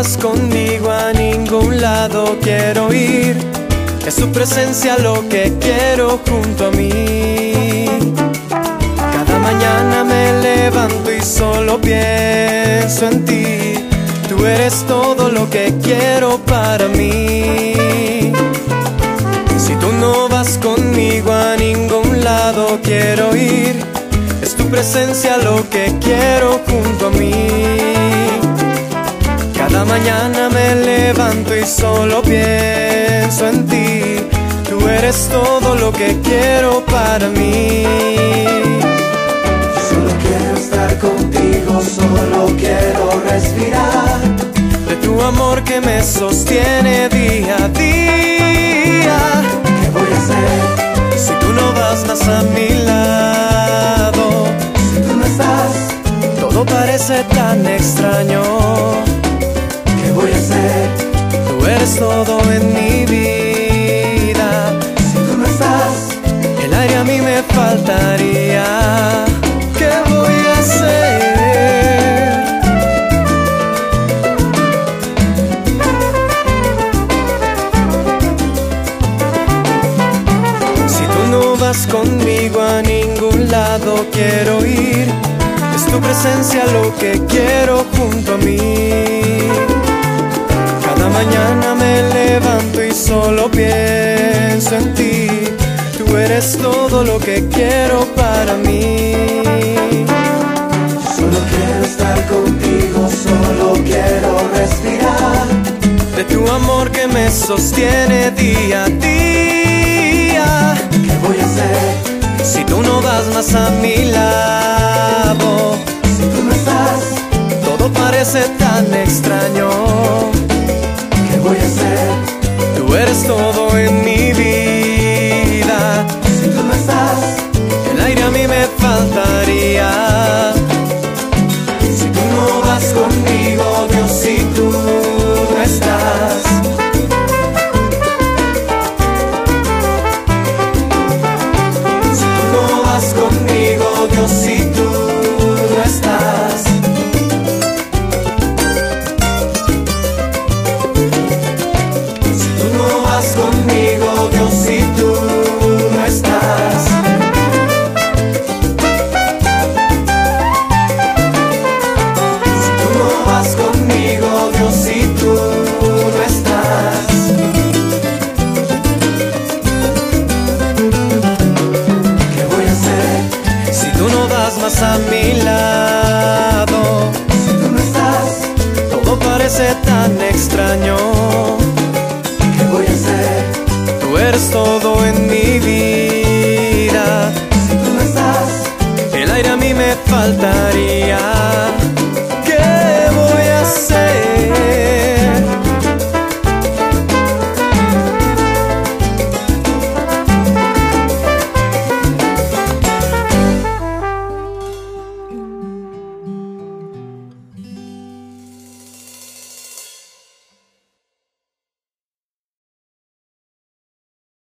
vas conmigo a ningún lado quiero ir. Es tu presencia lo que quiero junto a mí. Cada mañana me levanto y solo pienso en ti. Tú eres todo lo que quiero para mí. Si tú no vas conmigo a ningún lado quiero ir. Es tu presencia lo que quiero junto a mí. Cada mañana me levanto y solo pienso en ti. Tú eres todo lo que quiero para mí. Solo quiero estar contigo, solo quiero respirar. De tu amor que me sostiene día a día. ¿Qué voy a hacer Si tú no vas más a mi lado, si tú no estás? todo parece tan extraño. Aire a mí me faltaría. ¿Qué voy a hacer? Si tú no vas conmigo a ningún lado quiero ir. Es tu presencia lo que quiero junto a mí. Cada mañana me levanto y solo pienso eres todo lo que quiero para mí. Solo quiero estar contigo, solo quiero respirar. De tu amor que me sostiene día a día. ¿Qué voy a hacer Si tú no vas más a mi lado, si tú no estás? todo parece tan extraño. ¿Qué voy a hacer Tú eres todo Si tan extraño. ¿Qué voy a hacer Tú eres todo en mi vida. si tú no estás? El aire a mí me faltaría.